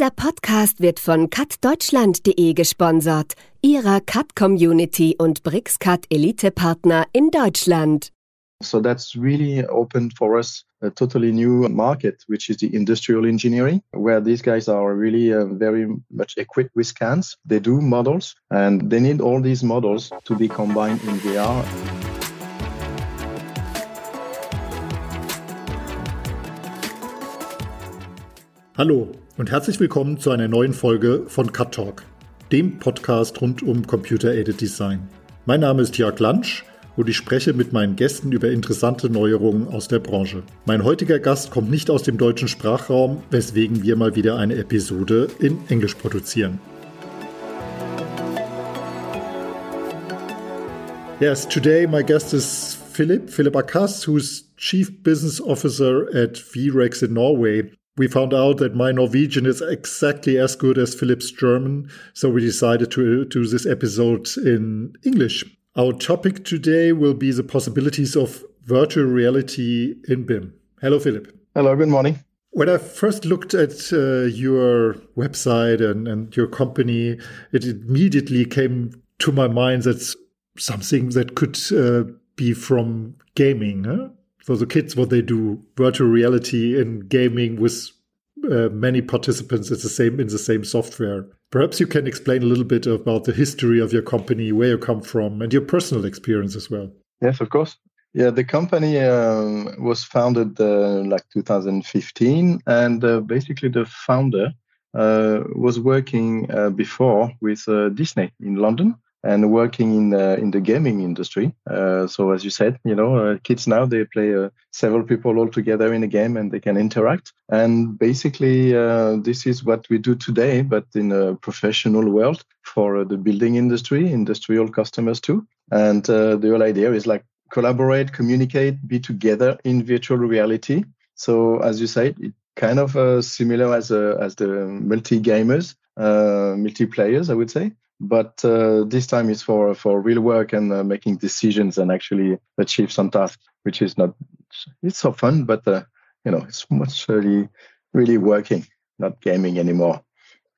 Dieser Podcast wird von cutdeutschland.de gesponsert, ihrer Cut-Community und BRICS-Cut Elite-Partner in Deutschland. So that's really opened for us a totally new market, which is the industrial engineering, where these guys are really uh, very much equipped with scans. They do models and they need all these models to be combined in VR. Hallo und herzlich willkommen zu einer neuen Folge von Cut Talk, dem Podcast rund um Computer-Aided Design. Mein Name ist Jörg Lansch und ich spreche mit meinen Gästen über interessante Neuerungen aus der Branche. Mein heutiger Gast kommt nicht aus dem deutschen Sprachraum, weswegen wir mal wieder eine Episode in Englisch produzieren. Yes, today my guest is Philip, Philip Akas, who's Chief Business Officer at VREX in Norway. We found out that my Norwegian is exactly as good as Philippe's German, so we decided to do this episode in English. Our topic today will be the possibilities of virtual reality in BIM. Hello, Philippe. Hello, good morning. When I first looked at uh, your website and, and your company, it immediately came to my mind that something that could uh, be from gaming. Huh? For the kids what they do virtual reality in gaming with uh, many participants it's the same in the same software. Perhaps you can explain a little bit about the history of your company where you come from and your personal experience as well. Yes of course. Yeah the company um, was founded uh, like 2015 and uh, basically the founder uh, was working uh, before with uh, disney in london and working in the, in the gaming industry. Uh, so as you said, you know, uh, kids now they play uh, several people all together in a game and they can interact. And basically, uh, this is what we do today, but in a professional world for the building industry, industrial customers too. And uh, the whole idea is like collaborate, communicate, be together in virtual reality. So as you said, it kind of uh, similar as as the multi gamers, multi players, I would say but uh, this time it's for for real work and uh, making decisions and actually achieve some tasks which is not it's so fun but uh, you know it's much really really working not gaming anymore.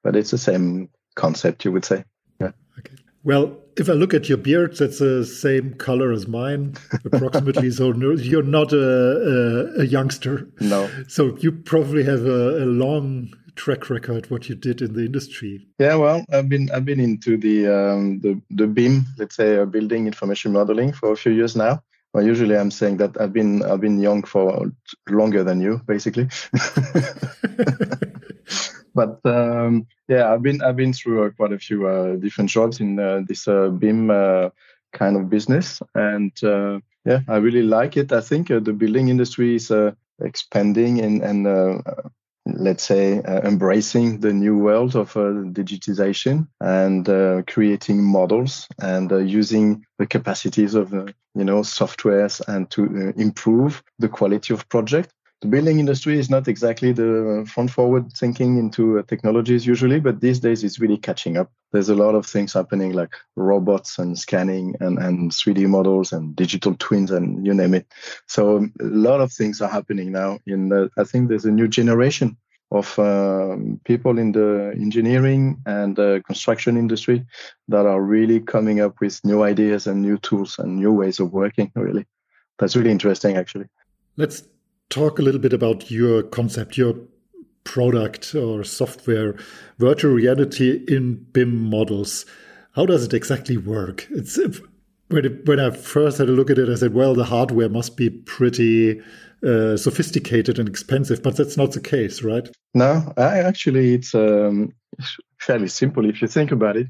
But it's the same concept you would say. Yeah. Okay. Well if i look at your beard that's the same color as mine approximately. So you're not a, a, a, youngster. No. So you probably have a, a long track record what you did in the industry. Yeah well i've been i've been into the um, the, the bim let's say uh, building information modeling for a few years now. Well usually i'm saying that i've been i've been young for longer than you basically. But um, yeah i've been i've been through uh, quite a few uh, different jobs in uh, this uh, bim uh, kind of business. And yeah i really like it. I think the building industry is expanding and and let's say, uh, embracing the new world of uh, digitization and uh, creating models and using the capacities of, you know, softwares and to improve the quality of project. The building industry is not exactly the front forward thinking into technologies usually, but these days it's really catching up. There's a lot of things happening like robots and scanning and, and 3D models and digital twins and you name it. So a lot of things are happening now. In the, I think there's a new generation of um, people in the engineering and uh, construction industry that are really coming up with new ideas and new tools and new ways of working really. That's really interesting actually. Let's talk a little bit about your concept your product or software virtual reality in bim models. How does it exactly work? It's when, it, when i first had a look at it i said well the hardware must be pretty uh, sophisticated and expensive, but that's not the case, right? No, I, actually, it's um, fairly simple if you think about it.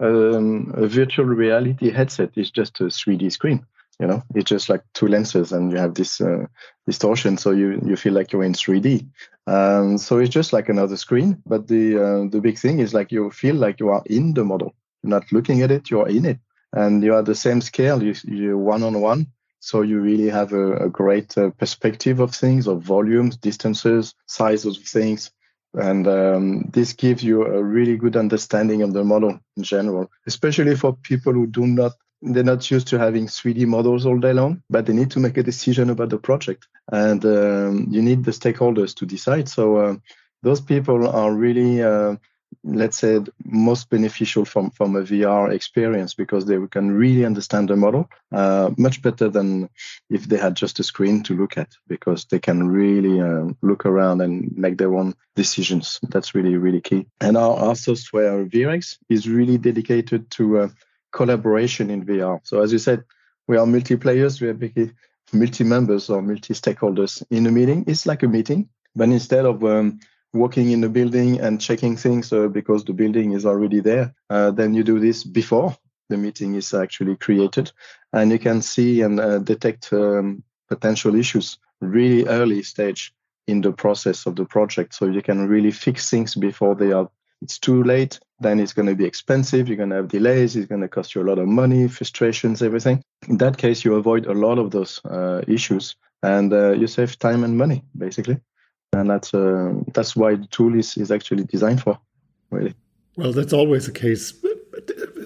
Um, a virtual reality headset is just a 3D screen. You know, it's just like two lenses, and you have this uh, distortion, so you you feel like you're in 3D. Um, so it's just like another screen, but the uh, the big thing is like you feel like you are in the model. You're not looking at it, you're in it, and you are the same scale. You you one on one so you really have a, a great uh, perspective of things, of volumes, distances, sizes of things. And um, this gives you a really good understanding of the model in general, especially for people who do not they're not used to having 3D models all day long, but they need to make a decision about the project, and um, you need the stakeholders to decide. So uh, those people are really uh, let's say most beneficial from from a VR experience because they can really understand the model uh, much better than if they had just a screen to look at because they can really uh, look around and make their own decisions. That's really really key. And our, our software Vrex is really dedicated to uh, collaboration in VR. So as you said, we are multi-players. We are multi-members or multi-stakeholders in a meeting. It's like a meeting, but instead of um, walking in the building and checking things uh, because the building is already there. Uh, then you do this before the meeting is actually created, and you can see and uh, detect um, potential issues really early stage in the process of the project. So you can really fix things before they are. It's too late. Then it's going to be expensive. You're going to have delays. It's going to cost you a lot of money, frustrations, everything. In that case, you avoid a lot of those uh, issues, and uh, you save time and money, basically and that's uh, that's why the tool is is actually designed for really. Well that's always the case.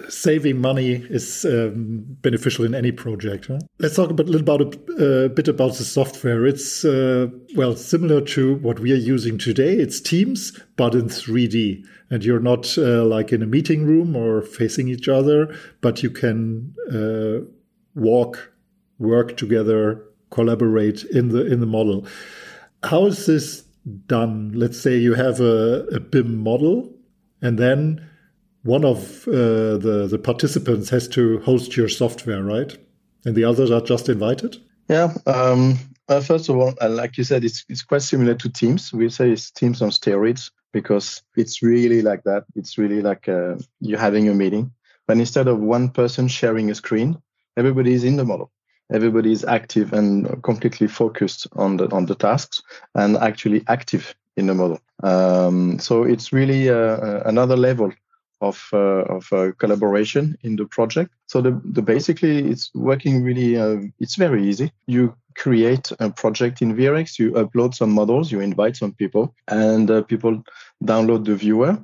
Saving money is um, beneficial in any project huh? let's talk a little about a, a bit about the software. It's uh, well similar to what we are using today. It's teams but in 3d and you're not uh, like in a meeting room or facing each other but you can uh, walk work together collaborate in the in the model how is this done? Let's say you have a, a BIM model, and then one of uh, the the participants has to host your software, right? And the others are just invited. Yeah. Um, uh, first of all, uh, like you said, it's it's quite similar to Teams. We say it's Teams on steroids because it's really like that. It's really like uh, you're having a meeting, but instead of one person sharing a screen, everybody is in the model everybody is active and completely focused on the on the tasks and actually active in the model. Um, so it's really uh, uh, another level of uh, of uh, collaboration in the project. So the, the basically it's working really. Uh, it's very easy. You create a project in Vrex. You upload some models. You invite some people, and uh, people download the viewer.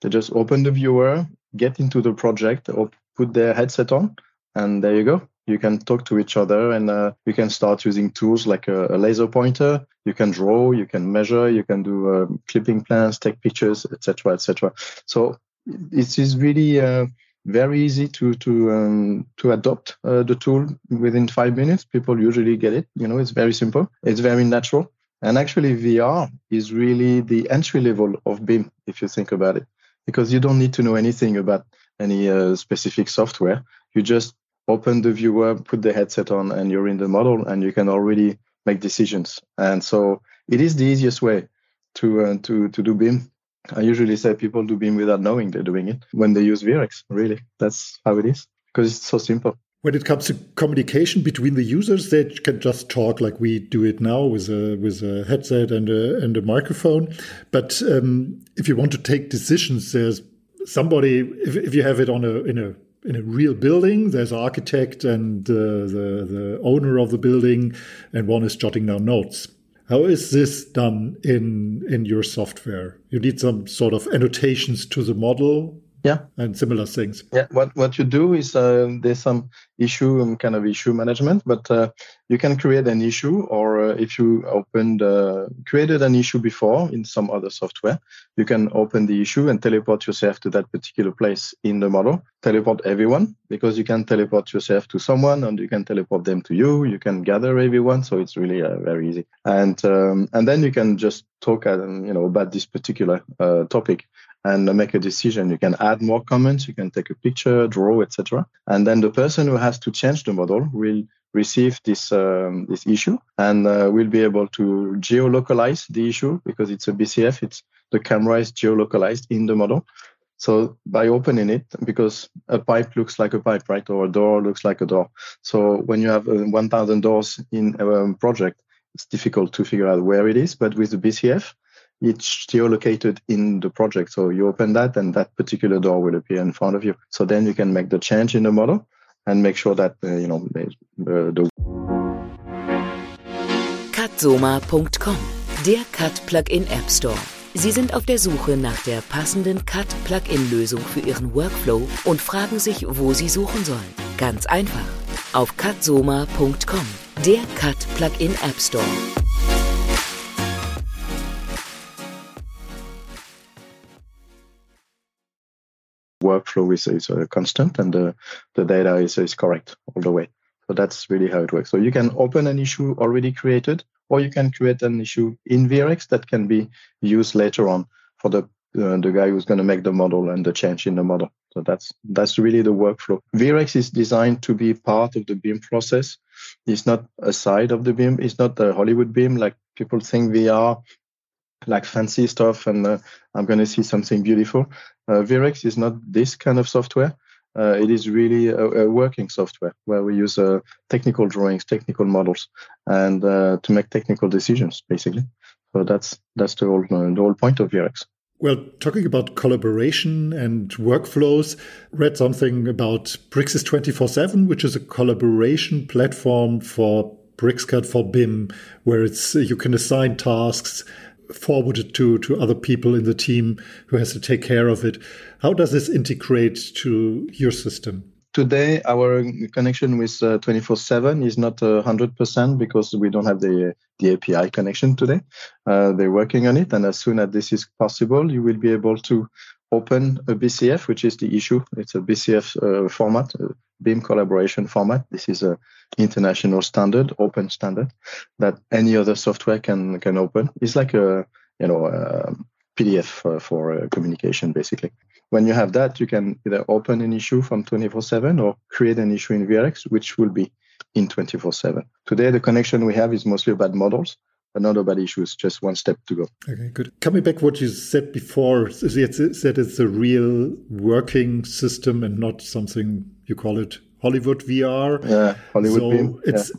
They just open the viewer, get into the project, or put their headset on, and there you go you can talk to each other and uh, you can start using tools like a, a, laser pointer. You can draw you can measure you can do uh, clipping planes take pictures etc etc so it is really uh, very easy to to um, to adopt uh, the tool within five minutes. People usually get it you know it's very simple. It's very natural. And actually vr is really the entry level of bim if you think about it because you don't need to know anything about any uh, specific software. You just open the viewer, put the headset on, and you're in the model, and you can already make decisions. And so it is the easiest way to uh, to to do BIM. I usually say people do BIM without knowing they're doing it when they use Vrex. Really, that's how it is because it's so simple. When it comes to communication between the users, they can just talk like we do it now with a with a headset and a and a microphone. But um, if you want to take decisions, there's somebody. If, if you have it on a in a in a real building. There's an architect and uh, the the owner of the building, and one is jotting down notes. How is this done in in your software? You need some sort of annotations to the model yeah. And similar things. Yeah what what you do is uh, there's some issue um, kind of issue management but uh, you can create an issue or uh, if you opened uh, created an issue before in some other software you can open the issue and teleport yourself to that particular place in the model. Teleport everyone because you can teleport yourself to someone and you can teleport them to you. You can gather everyone so it's really uh, very easy. And um, and then you can just talk um, you know about this particular uh, topic and make a decision. You can add more comments, you can take a picture, draw, etc. And then the person who has to change the model will receive this um, this issue and uh, will be able to geolocalize the issue because it's a BCF. It's the camera is geolocalized in the model. So by opening it, because a pipe looks like a pipe, right, or a door looks like a door. So when you have uh, 1,000 doors in a project, it's difficult to figure out where it is. But with the BCF, it's geolocated in the project. So you open that and that particular door will appear in front of you. So then you can make the change in the model and make sure that, uh, you know, uh, the Catsoma.com, der Cut Plugin App Store. Sie sind auf der Suche nach der passenden Cut Plugin Lösung für Ihren Workflow und fragen sich, wo Sie suchen sollen. Ganz einfach. Auf catsoma.com, der Cut Plugin App Store. Workflow is, is uh, constant and the, the data is, is correct all the way. So that's really how it works. So you can open an issue already created, or you can create an issue in Vrex that can be used later on for the uh, the guy who's going to make the model and the change in the model. So that's that's really the workflow. Vrex is designed to be part of the BIM process. It's not a side of the BIM. It's not the Hollywood BIM like people think VR, like fancy stuff, and uh, I'm going to see something beautiful. Uh, Vrex is not this kind of software. Uh, it is really a, a, working software where we use uh, technical drawings, technical models, and uh, to make technical decisions, basically. So that's that's the whole the whole point of Vrex. Well, talking about collaboration and workflows, read something about Bricsys 24/7, which is a collaboration platform for BricsCAD for BIM, where it's you can assign tasks forwarded to to other people in the team who has to take care of it. How does this integrate to your system? today our connection with uh, 24/7 is not uh, 100% because we don't have the the API connection today. Uh, they're working on it, and as soon as this is possible, you will be able to open a BCF, which is the issue. It's a BCF uh, format, a BIM collaboration format. This is a international standard, open standard that any other software can can open. It's like a you know. A PDF uh, for uh, communication, basically. When you have that, you can either open an issue from 24/7 or create an issue in Vrex, which will be in 24/7. Today, the connection we have is mostly about models, but not about issues. Just one step to go. Okay, good. Coming back what you said before, that it's a real working system and not something you call it Hollywood VR. Yeah, Hollywood so BIM. It's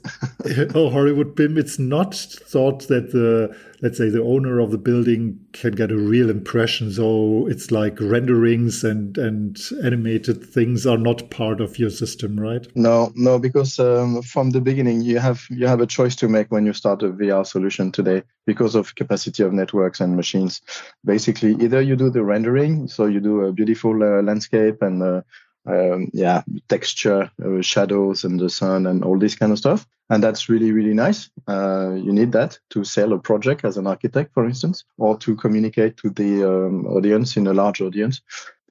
yeah. oh Hollywood BIM. It's not thought that the let's say the owner of the building can get a real impression. So it's like renderings and and animated things are not part of your system, right? No, no, because um, from the beginning you have you have a choice to make when you start a VR solution today because of capacity of networks and machines. Basically, either you do the rendering, so you do a beautiful uh, landscape and uh, um, yeah, texture, uh, shadows, and the sun, and all this kind of stuff. And that's really, really nice. Uh, you need that to sell a project as an architect, for instance, or to communicate to the um, audience in a large audience.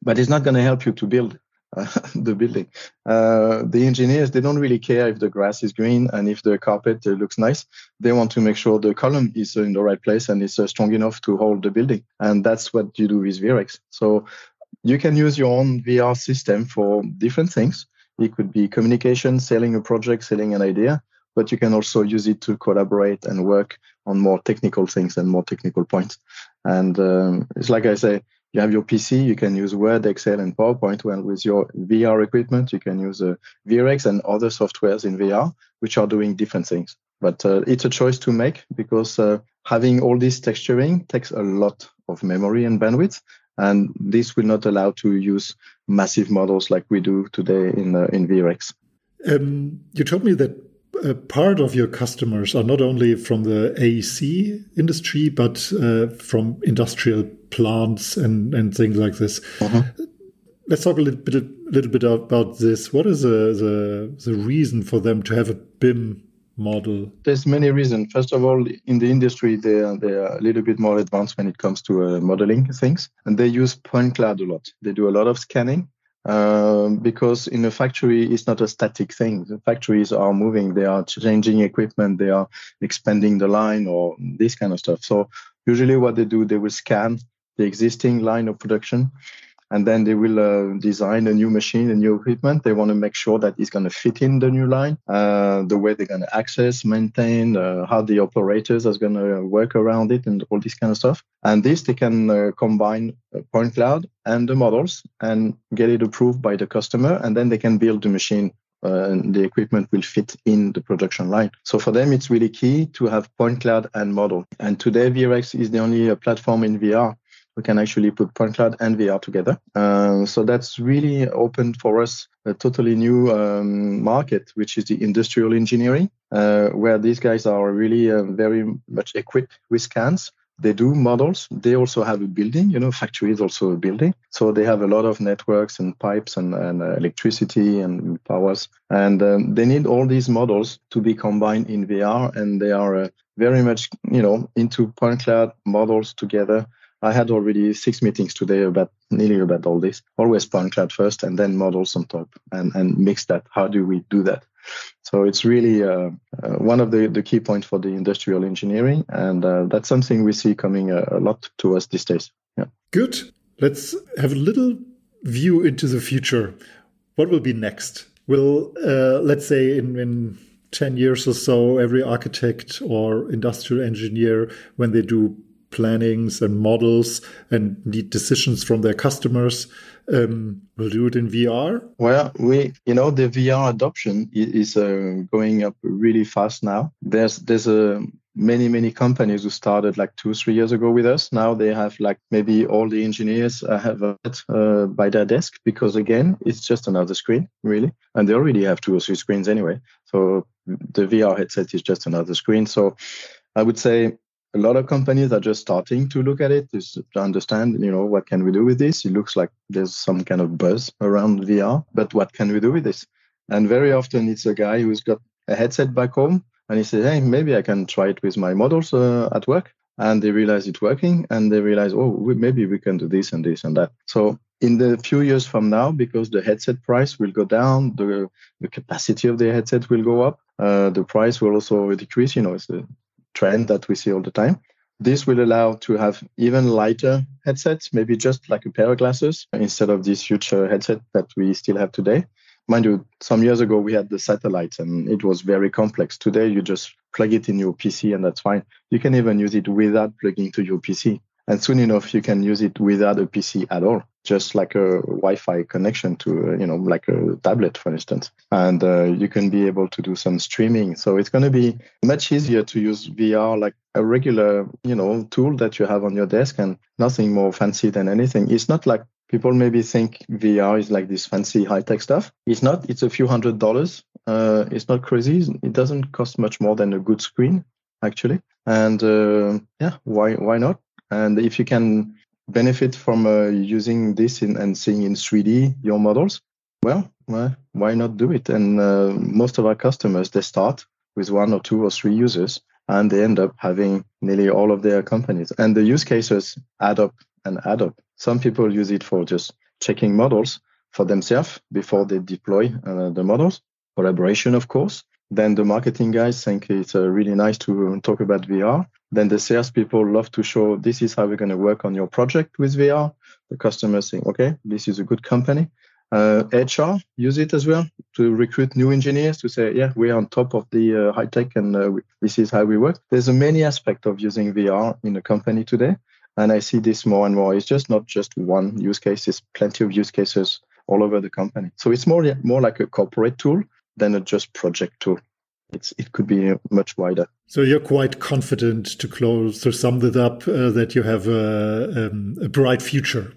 But it's not going to help you to build uh, the building. Uh, the engineers, they don't really care if the grass is green and if the carpet uh, looks nice. They want to make sure the column is in the right place and is uh, strong enough to hold the building. And that's what you do with Vrex. So you can use your own VR system for different things. It could be communication, selling a project, selling an idea, but you can also use it to collaborate and work on more technical things and more technical points. And um, it's like I say, you have your PC, you can use Word, Excel, and PowerPoint. Well, with your VR equipment, you can use uh, Vrex and other softwares in VR, which are doing different things. But uh, it's a choice to make because uh, having all this texturing takes a lot of memory and bandwidth and this will not allow to use massive models like we do today in uh, in Vrex. Um, you told me that a part of your customers are not only from the AEC industry, but uh, from industrial plants and, and things like this. Uh-huh. Let's talk a little bit, a little bit about this. What is the, the, the reason for them to have a BIM model? There's many reasons. First of all, in the industry, they are, they are a little bit more advanced when it comes to uh, modeling things, and they use point cloud a lot. They do a lot of scanning um, because in a factory, it's not a static thing. The factories are moving, they are changing equipment, they are expanding the line or this kind of stuff. So usually, what they do, they will scan the existing line of production and then they will uh, design a new machine, a new equipment. They want to make sure that it's going to fit in the new line, uh, the way they're going to access, maintain, uh, how the operators are going to work around it, and all this kind of stuff. And this they can uh, combine point cloud and the models and get it approved by the customer, and then they can build the machine uh, and the equipment will fit in the production line. So for them, it's really key to have point cloud and model. And today, Vrex is the only uh, platform in VR we can actually put point cloud and VR together. Um, so that's really opened for us a totally new um, market, which is the industrial engineering, uh, where these guys are really uh, very much equipped with scans. They do models. They also have a building. You know, factory is also a building. So they have a lot of networks and pipes and, and uh, electricity and powers. And um, they need all these models to be combined in VR. And they are uh, very much, you know, into point cloud models together I had already six meetings today about nearly about all this. Always point cloud first and then models on top and, and mix that. How do we do that? So it's really uh, uh, one of the, the key points for the industrial engineering. And uh, that's something we see coming a, a lot to us these days. Yeah. Good. Let's have a little view into the future. What will be next? Will, uh, let's say, in, in 10 years or so, every architect or industrial engineer, when they do plannings and models and need decisions from their customers, um, will do it in VR? Well, we, you know, the VR adoption is, uh, going up really fast now. There's, there's a, many many companies who started like two three years ago with us now they have like maybe all the engineers uh, have it uh, by their desk because again it's just another screen really and they already have two or three screens anyway so the vr headset is just another screen so i would say a lot of companies are just starting to look at it to understand you know what can we do with this it looks like there's some kind of buzz around vr but what can we do with this and very often it's a guy who's got a headset back home and he says hey, maybe I can try it with my models uh, at work. And they realize it's working and they realize, oh, we, maybe we can do this and this and that. So in the few years from now, because the headset price will go down, the, the capacity of the headset will go up, uh, the price will also decrease. You know, it's a trend that we see all the time. This will allow to have even lighter headsets, maybe just like a pair of glasses instead of this huge uh, headset that we still have today mind you, some years ago we had the satellites and it was very complex. Today you just plug it in your PC and that's fine. You can even use it without plugging to your PC. And soon enough, you can use it without a PC at all, just like a Wi-Fi connection to, you know, like a tablet, for instance. And uh, you can be able to do some streaming. So it's going to be much easier to use VR like a regular, you know, tool that you have on your desk and nothing more fancy than anything. It's not like people maybe think VR is like this fancy high tech stuff. It's not. It's a few hundred dollars. Uh, it's not crazy. It doesn't cost much more than a good screen, actually. And uh, yeah, why why not? And if you can benefit from uh, using this in, and seeing in 3D your models, well, well why not do it? And uh, most of our customers they start with one or two or three users, and they end up having nearly all of their companies. And the use cases add up and add up. Some people use it for just checking models for themselves before they deploy uh, the models. Collaboration, of course. Then the marketing guys think it's uh, really nice to talk about VR. Then the salespeople love to show this is how we're going to work on your project with VR. The customers think, okay, this is a good company. Uh, HR use it as well to recruit new engineers to say, yeah, we're on top of the uh, high tech and uh, this is how we work. There's a many aspect of using VR in a company today. And I see this more and more. It's just not just one use case, it's plenty of use cases all over the company. So it's more, more like a corporate tool than a just project tool. It's, it could be much wider. So you're quite confident to close, to sum it up, uh, that you have a, um, a bright future.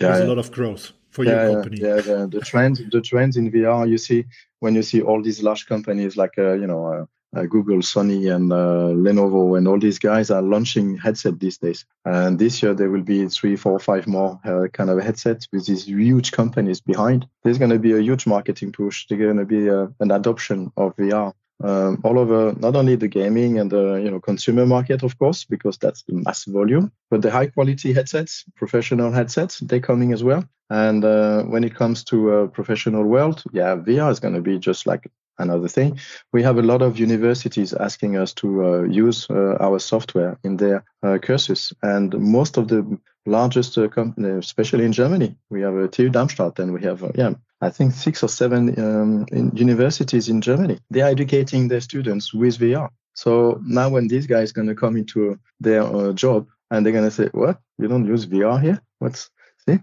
Yeah, There's yeah. a lot of growth for yeah, your company. Yeah, yeah, the trends, the trends in VR, you see when you see all these large companies like, uh, you know, uh, Google, Sony, and uh, Lenovo, and all these guys are launching headset these days. And this year there will be three, four, five more uh, kind of headsets with these huge companies behind. There's going to be a huge marketing push. There's going to be uh, an adoption of VR. Um, all over not only the gaming and the you know consumer market of course because that's the mass volume but the high quality headsets professional headsets they're coming as well and uh, when it comes to a professional world yeah vr is going to be just like another thing. We have a lot of universities asking us to uh, use uh, our software in their uh, courses, and most of the largest uh, companies, especially in Germany, we have a TU Darmstadt, and we have uh, yeah, I think six or seven um, in universities in Germany. They are educating their students with VR. So now, when these guys going to come into their uh, job, and they're going to say, "What? You don't use VR here? What's see?"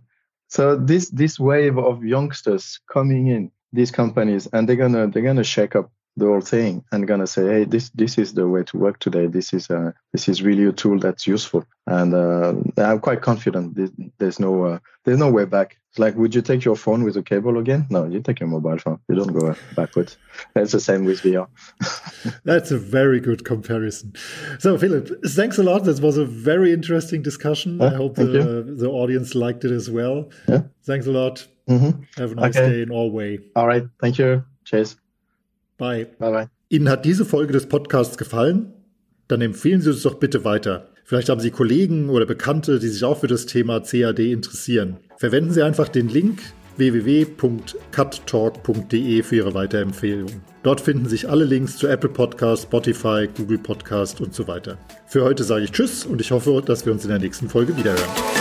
So this this wave of youngsters coming in these companies and they're gonna they're gonna shake up the whole thing and gonna say hey this this is the way to work today. This is a this is really a tool that's useful. And uh, i'm quite confident there's no uh, there's no way back. It's like would you take your phone with a cable again? No you take your mobile phone. You don't go backwards. That's the same with vr that's a very good comparison. So Philippe thanks a lot. This was a very interesting discussion. I hope the, the audience liked it as well. Yeah. thanks a lot Mhm. Have a nice okay. day in Allway. All right. Thank you. Cheers. Bye. Bye bye. Ihnen hat diese Folge des Podcasts gefallen? dann empfehlen Sie uns doch bitte weiter. Vielleicht haben Sie Kollegen oder Bekannte, die sich auch für das Thema CAD interessieren. Verwenden Sie einfach den Link www.cuttalk.de für Ihre Weiterempfehlung. Dort finden sich alle Links zu Apple Podcast, Spotify, Google Podcast und so weiter. Für heute sage ich Tschüss und ich hoffe, dass wir uns in der nächsten Folge wiederhören.